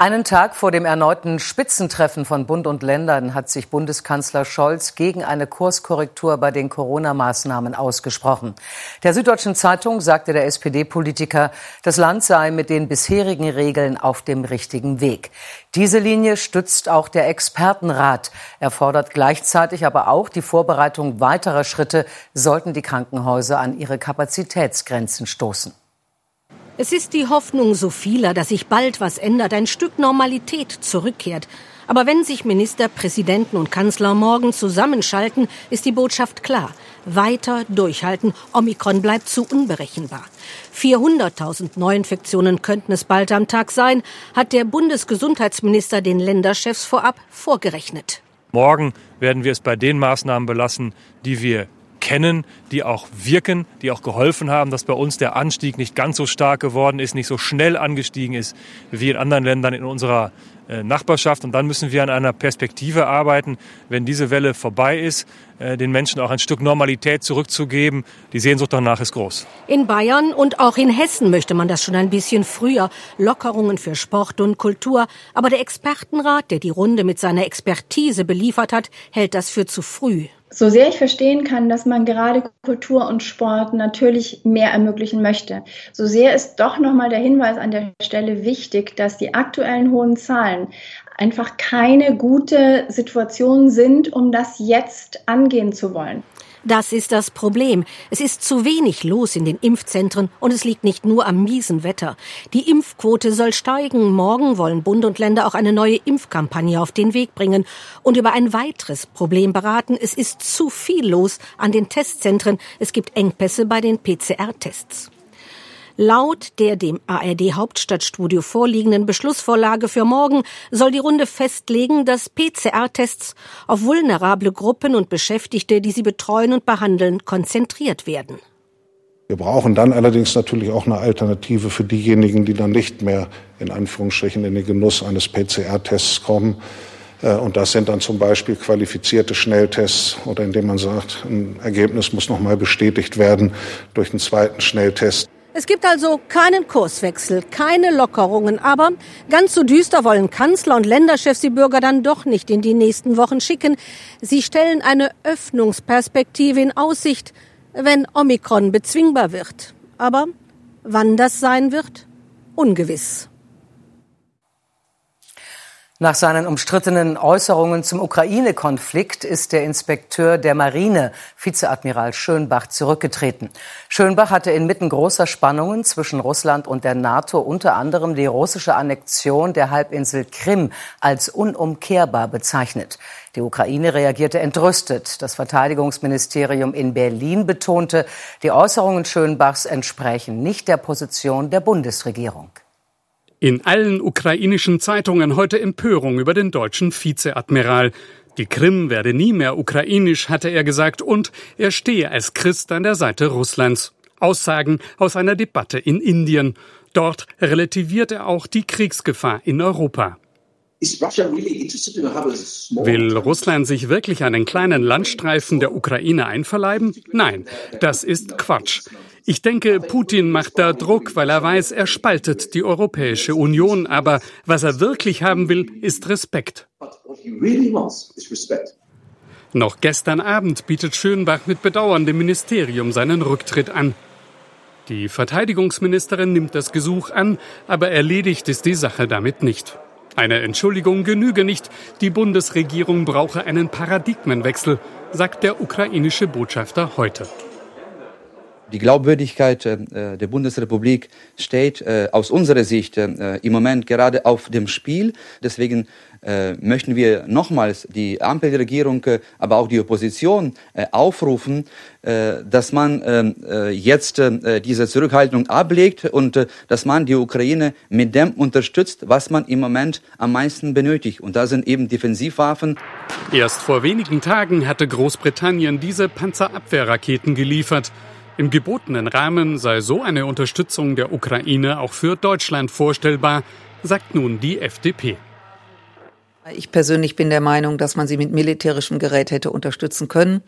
Einen Tag vor dem erneuten Spitzentreffen von Bund und Ländern hat sich Bundeskanzler Scholz gegen eine Kurskorrektur bei den Corona-Maßnahmen ausgesprochen. Der Süddeutschen Zeitung sagte der SPD-Politiker, das Land sei mit den bisherigen Regeln auf dem richtigen Weg. Diese Linie stützt auch der Expertenrat. Er fordert gleichzeitig aber auch die Vorbereitung weiterer Schritte, sollten die Krankenhäuser an ihre Kapazitätsgrenzen stoßen. Es ist die Hoffnung so vieler, dass sich bald was ändert, ein Stück Normalität zurückkehrt. Aber wenn sich Minister, Präsidenten und Kanzler morgen zusammenschalten, ist die Botschaft klar. Weiter durchhalten. Omikron bleibt zu unberechenbar. 400.000 Neuinfektionen könnten es bald am Tag sein, hat der Bundesgesundheitsminister den Länderchefs vorab vorgerechnet. Morgen werden wir es bei den Maßnahmen belassen, die wir kennen, die auch wirken, die auch geholfen haben, dass bei uns der Anstieg nicht ganz so stark geworden ist, nicht so schnell angestiegen ist wie in anderen Ländern in unserer äh, Nachbarschaft. Und dann müssen wir an einer Perspektive arbeiten, wenn diese Welle vorbei ist, äh, den Menschen auch ein Stück Normalität zurückzugeben. Die Sehnsucht danach ist groß. In Bayern und auch in Hessen möchte man das schon ein bisschen früher. Lockerungen für Sport und Kultur. Aber der Expertenrat, der die Runde mit seiner Expertise beliefert hat, hält das für zu früh so sehr ich verstehen kann, dass man gerade Kultur und Sport natürlich mehr ermöglichen möchte, so sehr ist doch nochmal der Hinweis an der Stelle wichtig, dass die aktuellen hohen Zahlen einfach keine gute Situation sind, um das jetzt angehen zu wollen. Das ist das Problem. Es ist zu wenig los in den Impfzentren und es liegt nicht nur am miesen Wetter. Die Impfquote soll steigen. Morgen wollen Bund und Länder auch eine neue Impfkampagne auf den Weg bringen und über ein weiteres Problem beraten. Es ist zu viel los an den Testzentren. Es gibt Engpässe bei den PCR-Tests. Laut der dem ARD Hauptstadtstudio vorliegenden Beschlussvorlage für morgen soll die Runde festlegen, dass PCR-Tests auf vulnerable Gruppen und Beschäftigte, die sie betreuen und behandeln, konzentriert werden. Wir brauchen dann allerdings natürlich auch eine Alternative für diejenigen, die dann nicht mehr in Anführungsstrichen in den Genuss eines PCR-Tests kommen. Äh, und das sind dann zum Beispiel qualifizierte Schnelltests oder indem man sagt, ein Ergebnis muss nochmal bestätigt werden durch einen zweiten Schnelltest. Es gibt also keinen Kurswechsel, keine Lockerungen, aber ganz so düster wollen Kanzler und Länderchefs die Bürger dann doch nicht in die nächsten Wochen schicken. Sie stellen eine Öffnungsperspektive in Aussicht, wenn Omikron bezwingbar wird. Aber wann das sein wird, ungewiss. Nach seinen umstrittenen Äußerungen zum Ukraine-Konflikt ist der Inspekteur der Marine, Vizeadmiral Schönbach, zurückgetreten. Schönbach hatte inmitten großer Spannungen zwischen Russland und der NATO unter anderem die russische Annexion der Halbinsel Krim als unumkehrbar bezeichnet. Die Ukraine reagierte entrüstet. Das Verteidigungsministerium in Berlin betonte, die Äußerungen Schönbachs entsprechen nicht der Position der Bundesregierung. In allen ukrainischen Zeitungen heute Empörung über den deutschen Vizeadmiral. Die Krim werde nie mehr ukrainisch, hatte er gesagt, und er stehe als Christ an der Seite Russlands. Aussagen aus einer Debatte in Indien. Dort relativiert er auch die Kriegsgefahr in Europa. Will Russland sich wirklich einen kleinen Landstreifen der Ukraine einverleiben? Nein, das ist Quatsch. Ich denke, Putin macht da Druck, weil er weiß, er spaltet die Europäische Union. Aber was er wirklich haben will, ist Respekt. Noch gestern Abend bietet Schönbach mit Bedauern dem Ministerium seinen Rücktritt an. Die Verteidigungsministerin nimmt das Gesuch an, aber erledigt ist die Sache damit nicht. Eine Entschuldigung genüge nicht. Die Bundesregierung brauche einen Paradigmenwechsel, sagt der ukrainische Botschafter heute. Die Glaubwürdigkeit äh, der Bundesrepublik steht äh, aus unserer Sicht äh, im Moment gerade auf dem Spiel. Deswegen äh, möchten wir nochmals die Ampelregierung, äh, aber auch die Opposition äh, aufrufen, äh, dass man äh, jetzt äh, diese Zurückhaltung ablegt und äh, dass man die Ukraine mit dem unterstützt, was man im Moment am meisten benötigt. Und da sind eben Defensivwaffen. Erst vor wenigen Tagen hatte Großbritannien diese Panzerabwehrraketen geliefert. Im gebotenen Rahmen sei so eine Unterstützung der Ukraine auch für Deutschland vorstellbar, sagt nun die FDP. Ich persönlich bin der Meinung, dass man sie mit militärischem Gerät hätte unterstützen können.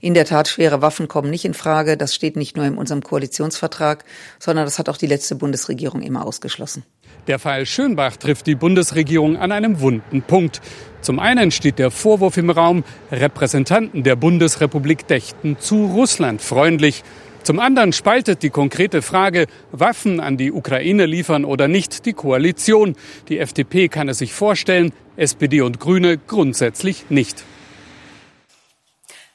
In der Tat, schwere Waffen kommen nicht in Frage. Das steht nicht nur in unserem Koalitionsvertrag, sondern das hat auch die letzte Bundesregierung immer ausgeschlossen. Der Fall Schönbach trifft die Bundesregierung an einem wunden Punkt. Zum einen steht der Vorwurf im Raum, Repräsentanten der Bundesrepublik dächten zu Russland freundlich. Zum anderen spaltet die konkrete Frage, Waffen an die Ukraine liefern oder nicht, die Koalition. Die FDP kann es sich vorstellen, SPD und Grüne grundsätzlich nicht.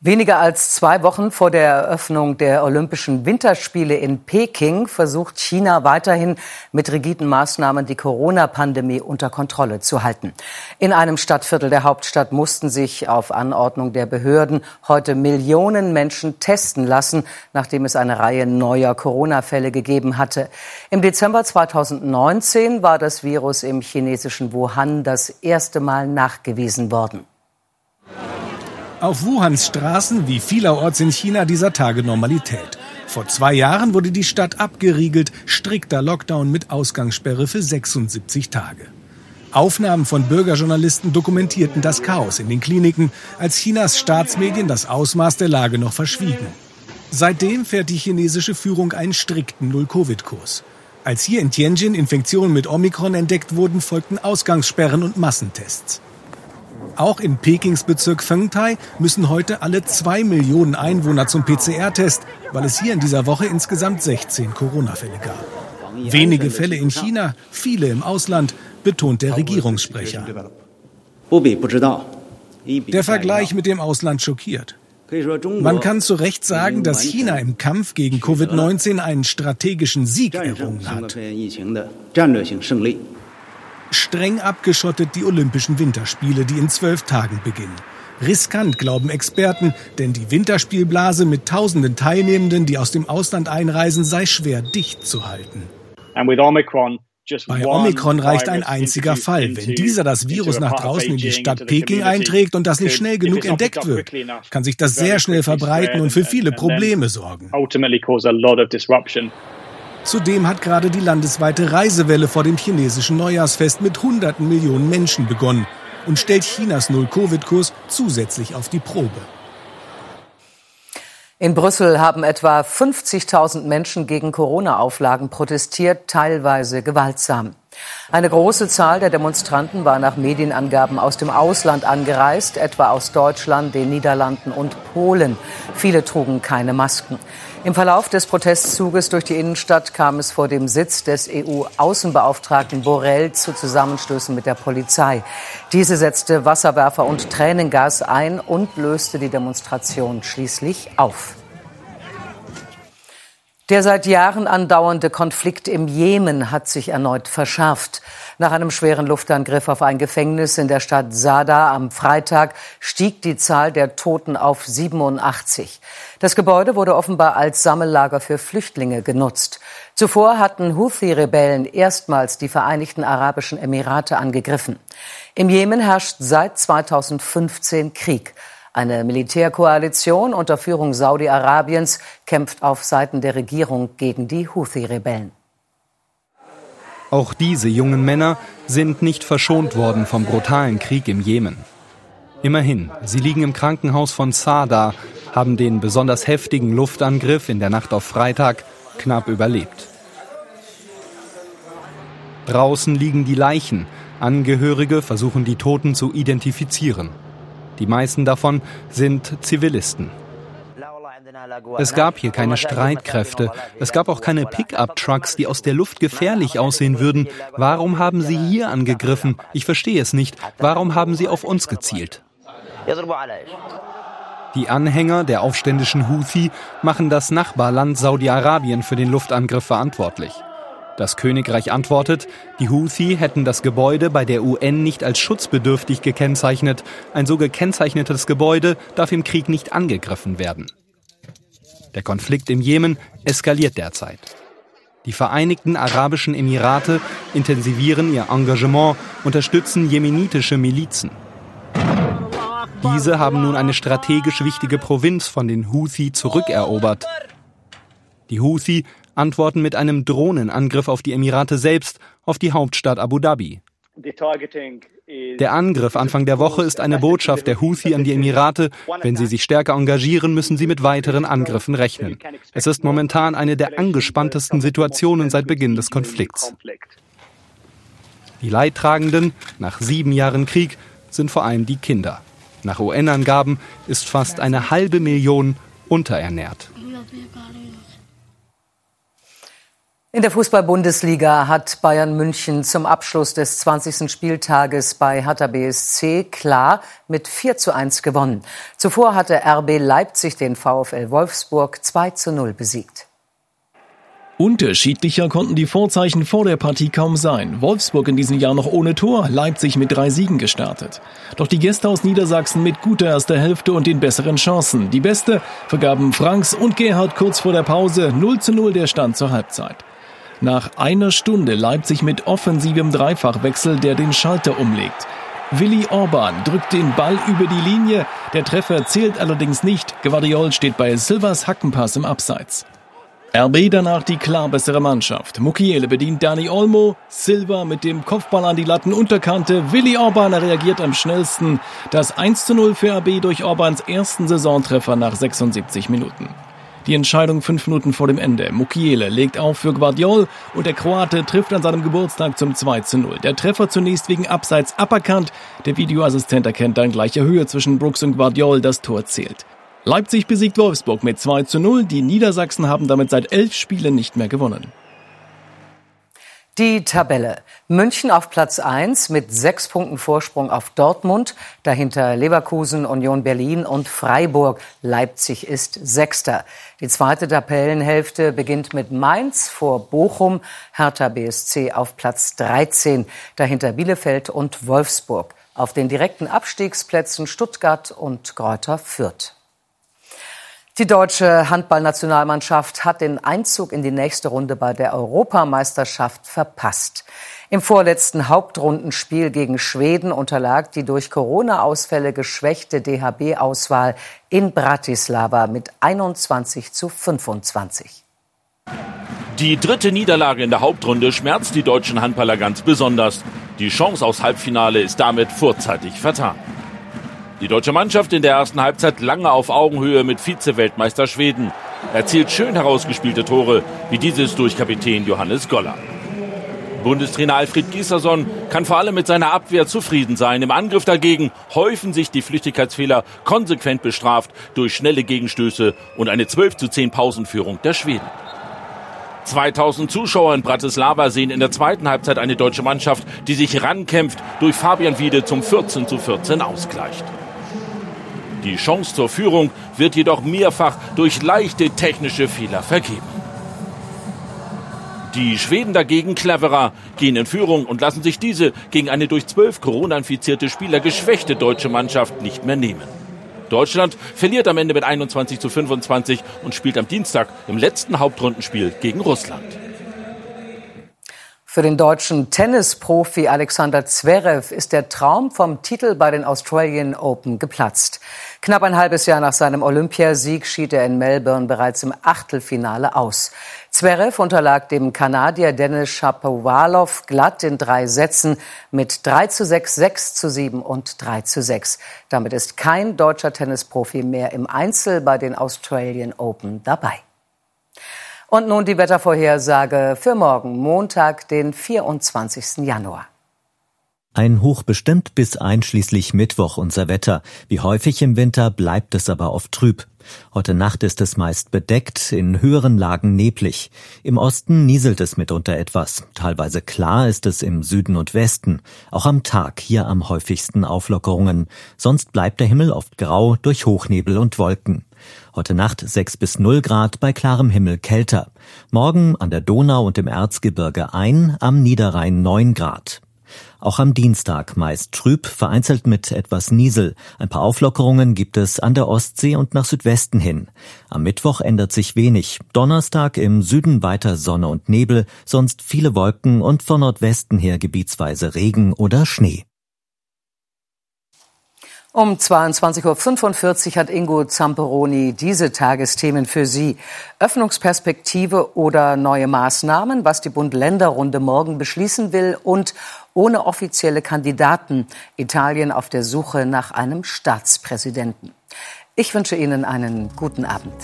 Weniger als zwei Wochen vor der Eröffnung der Olympischen Winterspiele in Peking versucht China weiterhin mit rigiden Maßnahmen die Corona-Pandemie unter Kontrolle zu halten. In einem Stadtviertel der Hauptstadt mussten sich auf Anordnung der Behörden heute Millionen Menschen testen lassen, nachdem es eine Reihe neuer Corona-Fälle gegeben hatte. Im Dezember 2019 war das Virus im chinesischen Wuhan das erste Mal nachgewiesen worden. Auf Wuhans Straßen wie vielerorts in China dieser Tage Normalität. Vor zwei Jahren wurde die Stadt abgeriegelt, strikter Lockdown mit Ausgangssperre für 76 Tage. Aufnahmen von Bürgerjournalisten dokumentierten das Chaos in den Kliniken, als Chinas Staatsmedien das Ausmaß der Lage noch verschwiegen. Seitdem fährt die chinesische Führung einen strikten Null-Covid-Kurs. Als hier in Tianjin Infektionen mit Omikron entdeckt wurden, folgten Ausgangssperren und Massentests. Auch in Pekings Bezirk Fengtai müssen heute alle zwei Millionen Einwohner zum PCR-Test, weil es hier in dieser Woche insgesamt 16 Corona-Fälle gab. Wenige Fälle in China, viele im Ausland, betont der Regierungssprecher. Der Vergleich mit dem Ausland schockiert. Man kann zu Recht sagen, dass China im Kampf gegen Covid-19 einen strategischen Sieg errungen hat streng abgeschottet die Olympischen Winterspiele, die in zwölf Tagen beginnen. Riskant, glauben Experten, denn die Winterspielblase mit tausenden Teilnehmenden, die aus dem Ausland einreisen, sei schwer dicht zu halten. Bei Omikron reicht ein einziger Fall. Wenn dieser das Virus nach draußen in die Stadt Peking einträgt und das nicht schnell genug entdeckt wird, kann sich das sehr schnell verbreiten und für viele Probleme sorgen. Zudem hat gerade die landesweite Reisewelle vor dem chinesischen Neujahrsfest mit hunderten Millionen Menschen begonnen und stellt Chinas Null-Covid-Kurs zusätzlich auf die Probe. In Brüssel haben etwa 50.000 Menschen gegen Corona-Auflagen protestiert, teilweise gewaltsam. Eine große Zahl der Demonstranten war nach Medienangaben aus dem Ausland angereist, etwa aus Deutschland, den Niederlanden und Polen. Viele trugen keine Masken. Im Verlauf des Protestzuges durch die Innenstadt kam es vor dem Sitz des EU-Außenbeauftragten Borrell zu Zusammenstößen mit der Polizei. Diese setzte Wasserwerfer und Tränengas ein und löste die Demonstration schließlich auf. Der seit Jahren andauernde Konflikt im Jemen hat sich erneut verschärft. Nach einem schweren Luftangriff auf ein Gefängnis in der Stadt Sada am Freitag stieg die Zahl der Toten auf 87. Das Gebäude wurde offenbar als Sammellager für Flüchtlinge genutzt. Zuvor hatten Houthi-Rebellen erstmals die Vereinigten Arabischen Emirate angegriffen. Im Jemen herrscht seit 2015 Krieg. Eine Militärkoalition unter Führung Saudi-Arabiens kämpft auf Seiten der Regierung gegen die Houthi-Rebellen. Auch diese jungen Männer sind nicht verschont worden vom brutalen Krieg im Jemen. Immerhin, sie liegen im Krankenhaus von Sada, haben den besonders heftigen Luftangriff in der Nacht auf Freitag knapp überlebt. Draußen liegen die Leichen. Angehörige versuchen die Toten zu identifizieren. Die meisten davon sind Zivilisten. Es gab hier keine Streitkräfte. Es gab auch keine Pickup-Trucks, die aus der Luft gefährlich aussehen würden. Warum haben sie hier angegriffen? Ich verstehe es nicht. Warum haben sie auf uns gezielt? Die Anhänger der aufständischen Houthi machen das Nachbarland Saudi-Arabien für den Luftangriff verantwortlich. Das Königreich antwortet, die Houthi hätten das Gebäude bei der UN nicht als schutzbedürftig gekennzeichnet. Ein so gekennzeichnetes Gebäude darf im Krieg nicht angegriffen werden. Der Konflikt im Jemen eskaliert derzeit. Die Vereinigten Arabischen Emirate intensivieren ihr Engagement, unterstützen jemenitische Milizen. Diese haben nun eine strategisch wichtige Provinz von den Houthi zurückerobert. Die Houthi antworten mit einem Drohnenangriff auf die Emirate selbst, auf die Hauptstadt Abu Dhabi. Der Angriff Anfang der Woche ist eine Botschaft der Houthi an die Emirate. Wenn sie sich stärker engagieren, müssen sie mit weiteren Angriffen rechnen. Es ist momentan eine der angespanntesten Situationen seit Beginn des Konflikts. Die Leidtragenden nach sieben Jahren Krieg sind vor allem die Kinder. Nach UN-Angaben ist fast eine halbe Million unterernährt. In der Fußball-Bundesliga hat Bayern München zum Abschluss des 20. Spieltages bei Hertha BSC klar mit 4 zu 1 gewonnen. Zuvor hatte RB Leipzig den VfL Wolfsburg 2 zu 0 besiegt. Unterschiedlicher konnten die Vorzeichen vor der Partie kaum sein. Wolfsburg in diesem Jahr noch ohne Tor, Leipzig mit drei Siegen gestartet. Doch die Gäste aus Niedersachsen mit guter erster Hälfte und den besseren Chancen. Die beste vergaben Franks und Gerhard kurz vor der Pause 0 zu 0 der Stand zur Halbzeit. Nach einer Stunde Leipzig mit offensivem Dreifachwechsel, der den Schalter umlegt. Willi Orban drückt den Ball über die Linie. Der Treffer zählt allerdings nicht. Guardiol steht bei Silvers Hackenpass im Abseits. RB danach die klar bessere Mannschaft. Mukiele bedient Dani Olmo, Silva mit dem Kopfball an die Lattenunterkante, Willi Orban reagiert am schnellsten. Das 1 zu 0 für RB durch Orbans ersten Saisontreffer nach 76 Minuten. Die Entscheidung fünf Minuten vor dem Ende. Mukiele legt auf für Guardiol und der Kroate trifft an seinem Geburtstag zum 2 zu 0. Der Treffer zunächst wegen Abseits aberkannt. Der Videoassistent erkennt dann gleiche Höhe zwischen Brooks und Guardiol. Das Tor zählt. Leipzig besiegt Wolfsburg mit 2 zu 0. Die Niedersachsen haben damit seit elf Spielen nicht mehr gewonnen. Die Tabelle. München auf Platz 1 mit sechs Punkten Vorsprung auf Dortmund. Dahinter Leverkusen, Union Berlin und Freiburg. Leipzig ist Sechster. Die zweite Tabellenhälfte beginnt mit Mainz vor Bochum. Hertha BSC auf Platz 13. Dahinter Bielefeld und Wolfsburg. Auf den direkten Abstiegsplätzen Stuttgart und Kräuter Fürth. Die deutsche Handballnationalmannschaft hat den Einzug in die nächste Runde bei der Europameisterschaft verpasst. Im vorletzten Hauptrundenspiel gegen Schweden unterlag die durch Corona-Ausfälle geschwächte DHB-Auswahl in Bratislava mit 21 zu 25. Die dritte Niederlage in der Hauptrunde schmerzt die deutschen Handballer ganz besonders. Die Chance aufs Halbfinale ist damit vorzeitig vertan. Die deutsche Mannschaft in der ersten Halbzeit lange auf Augenhöhe mit Vize-Weltmeister Schweden. Erzielt schön herausgespielte Tore, wie dieses durch Kapitän Johannes Goller. Bundestrainer Alfred Gieserson kann vor allem mit seiner Abwehr zufrieden sein. Im Angriff dagegen häufen sich die Flüchtigkeitsfehler konsequent bestraft durch schnelle Gegenstöße und eine 12 zu 10 Pausenführung der Schweden. 2000 Zuschauer in Bratislava sehen in der zweiten Halbzeit eine deutsche Mannschaft, die sich rankämpft, durch Fabian Wiede zum 14 zu 14 ausgleicht. Die Chance zur Führung wird jedoch mehrfach durch leichte technische Fehler vergeben. Die Schweden dagegen cleverer, gehen in Führung und lassen sich diese gegen eine durch zwölf Corona-infizierte Spieler geschwächte deutsche Mannschaft nicht mehr nehmen. Deutschland verliert am Ende mit 21 zu 25 und spielt am Dienstag im letzten Hauptrundenspiel gegen Russland. Für den deutschen Tennisprofi Alexander Zverev ist der Traum vom Titel bei den Australian Open geplatzt. Knapp ein halbes Jahr nach seinem Olympiasieg schied er in Melbourne bereits im Achtelfinale aus. Zverev unterlag dem Kanadier Dennis Shapovalov glatt in drei Sätzen mit 3 zu 6, 6 zu 7 und 3 zu 6. Damit ist kein deutscher Tennisprofi mehr im Einzel bei den Australian Open dabei. Und nun die Wettervorhersage für morgen, Montag, den 24. Januar. Ein Hoch bestimmt bis einschließlich Mittwoch unser Wetter. Wie häufig im Winter bleibt es aber oft trüb. Heute Nacht ist es meist bedeckt, in höheren Lagen neblig. Im Osten nieselt es mitunter etwas. Teilweise klar ist es im Süden und Westen. Auch am Tag hier am häufigsten Auflockerungen. Sonst bleibt der Himmel oft grau durch Hochnebel und Wolken. Heute Nacht 6 bis 0 Grad bei klarem Himmel kälter. Morgen an der Donau und im Erzgebirge ein, am Niederrhein 9 Grad. Auch am Dienstag meist trüb, vereinzelt mit etwas Niesel. Ein paar Auflockerungen gibt es an der Ostsee und nach Südwesten hin. Am Mittwoch ändert sich wenig. Donnerstag im Süden weiter Sonne und Nebel, sonst viele Wolken und von Nordwesten her gebietsweise Regen oder Schnee. Um 22.45 Uhr hat Ingo Zamperoni diese Tagesthemen für Sie. Öffnungsperspektive oder neue Maßnahmen, was die Bund-Länder-Runde morgen beschließen will und ohne offizielle Kandidaten Italien auf der Suche nach einem Staatspräsidenten. Ich wünsche Ihnen einen guten Abend.